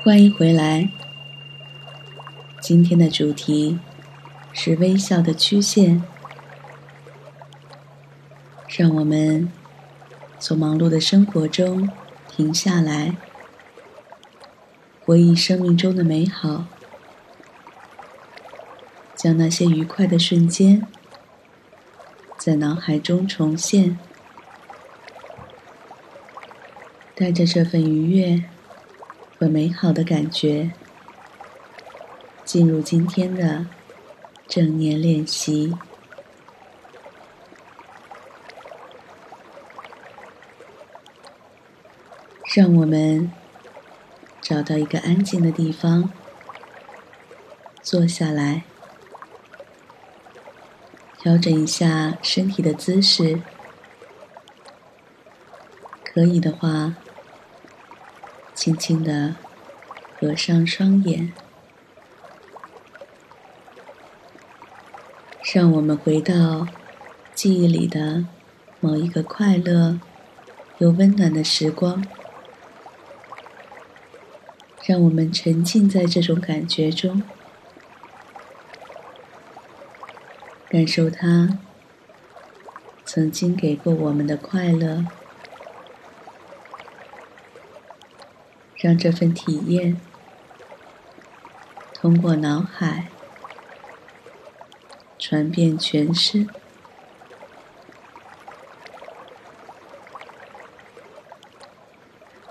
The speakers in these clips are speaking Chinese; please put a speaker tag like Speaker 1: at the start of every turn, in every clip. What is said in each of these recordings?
Speaker 1: 欢迎回来。今天的主题是微笑的曲线。让我们从忙碌的生活中停下来，回忆生命中的美好，将那些愉快的瞬间在脑海中重现，带着这份愉悦和美好的感觉，进入今天的正念练习。让我们找到一个安静的地方，坐下来，调整一下身体的姿势。可以的话，轻轻的合上双眼，让我们回到记忆里的某一个快乐又温暖的时光。让我们沉浸在这种感觉中，感受它曾经给过我们的快乐，让这份体验通过脑海传遍全身，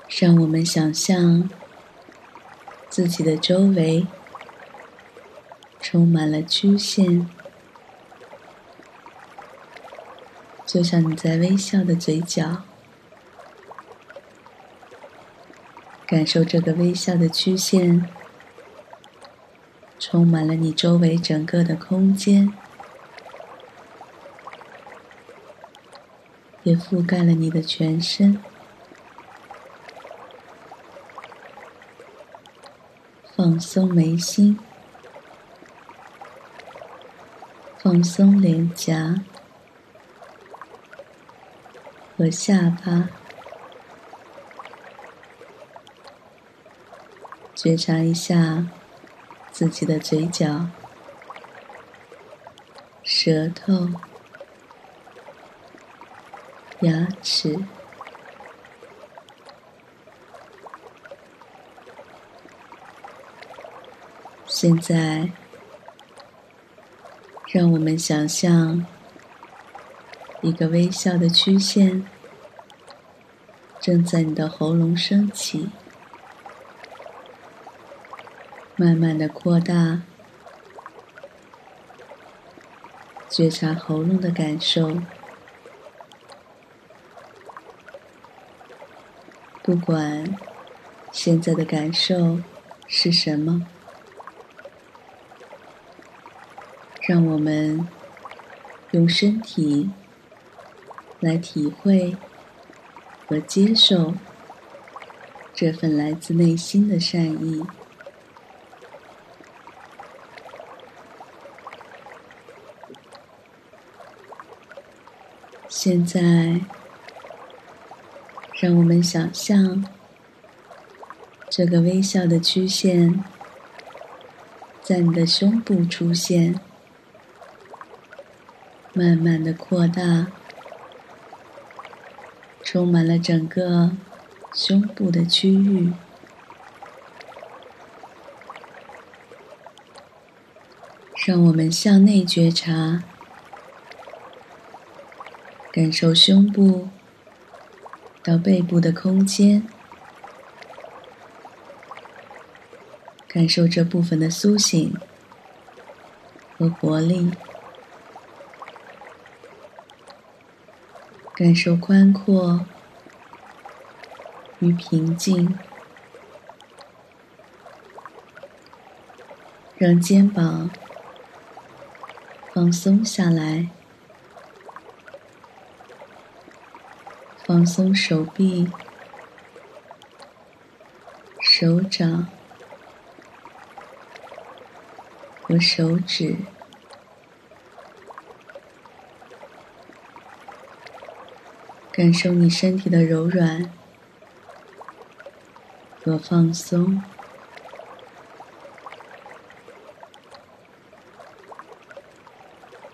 Speaker 1: 让我们想象。自己的周围充满了曲线，就像你在微笑的嘴角，感受这个微笑的曲线充满了你周围整个的空间，也覆盖了你的全身。放松眉心，放松脸颊和下巴，觉察一下自己的嘴角、舌头、牙齿。现在，让我们想象一个微笑的曲线正在你的喉咙升起，慢慢的扩大，觉察喉咙的感受。不管现在的感受是什么。让我们用身体来体会和接受这份来自内心的善意。现在，让我们想象这个微笑的曲线在你的胸部出现。慢慢的扩大，充满了整个胸部的区域。让我们向内觉察，感受胸部到背部的空间，感受这部分的苏醒和活力。感受宽阔与平静，让肩膀放松下来，放松手臂手掌和手指。感受你身体的柔软和放松。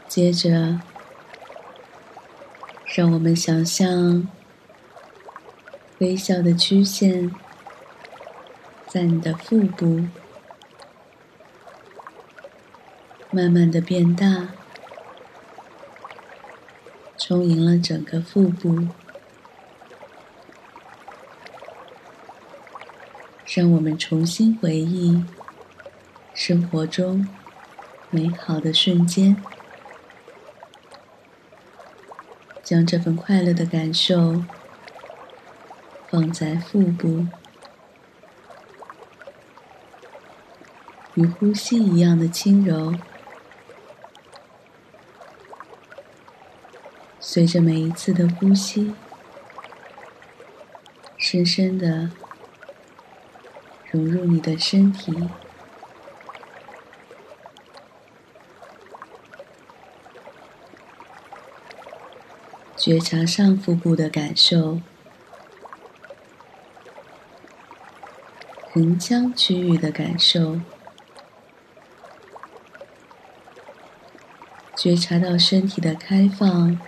Speaker 1: 接着让我们想象微笑的曲线在你的腹部慢慢的变大，充盈了整个腹部。让我们重新回忆生活中美好的瞬间，将这份快乐的感受放在腹部，与呼吸一样的轻柔，随着每一次的呼吸，深深的。融入你的身体，觉察上腹部的感受，盆腔区域的感受，觉察到身体的开放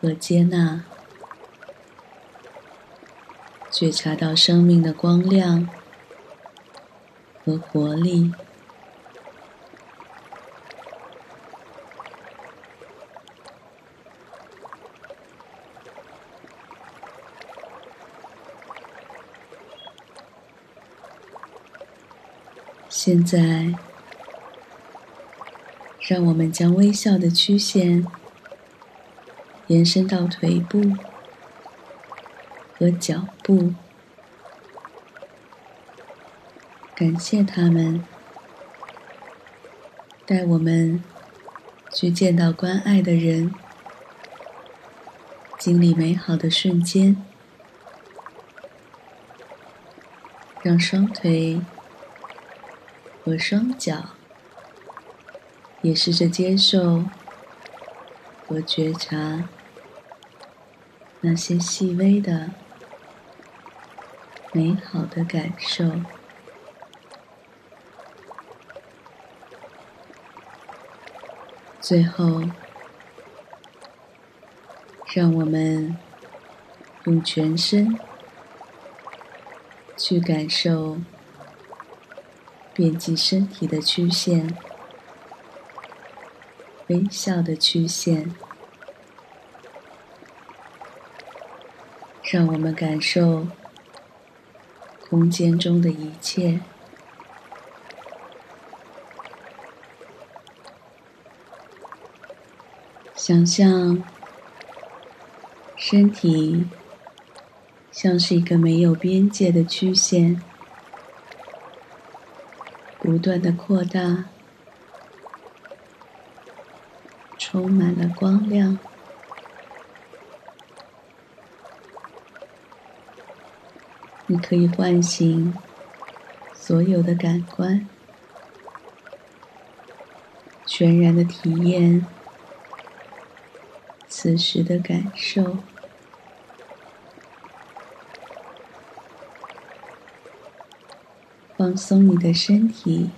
Speaker 1: 和接纳，觉察到生命的光亮。和活力。现在，让我们将微笑的曲线延伸到腿部和脚部。感谢他们带我们去见到关爱的人，经历美好的瞬间，让双腿和双脚也试着接受和觉察那些细微的美好的感受。最后，让我们用全身去感受遍及身体的曲线，微笑的曲线，让我们感受空间中的一切。想象身体像是一个没有边界的曲线，不断的扩大，充满了光亮。你可以唤醒所有的感官，全然的体验。此时的感受，放松你的身体，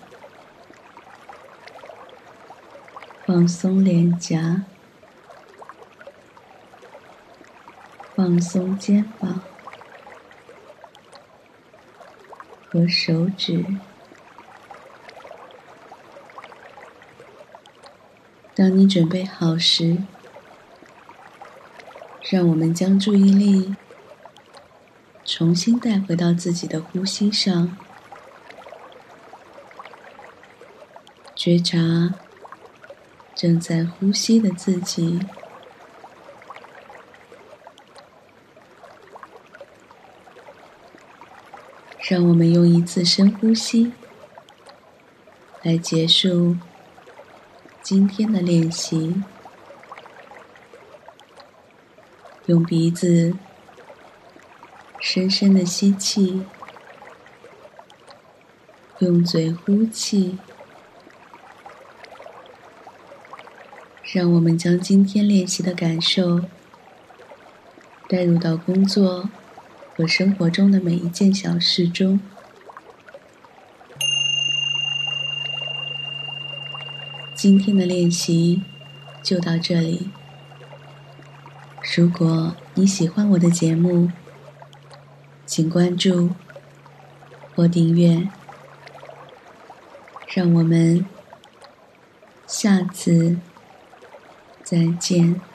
Speaker 1: 放松脸颊，放松肩膀和手指。当你准备好时。让我们将注意力重新带回到自己的呼吸上，觉察正在呼吸的自己。让我们用一次深呼吸来结束今天的练习。用鼻子深深的吸气，用嘴呼气，让我们将今天练习的感受带入到工作和生活中的每一件小事中。今天的练习就到这里。如果你喜欢我的节目，请关注或订阅。让我们下次再见。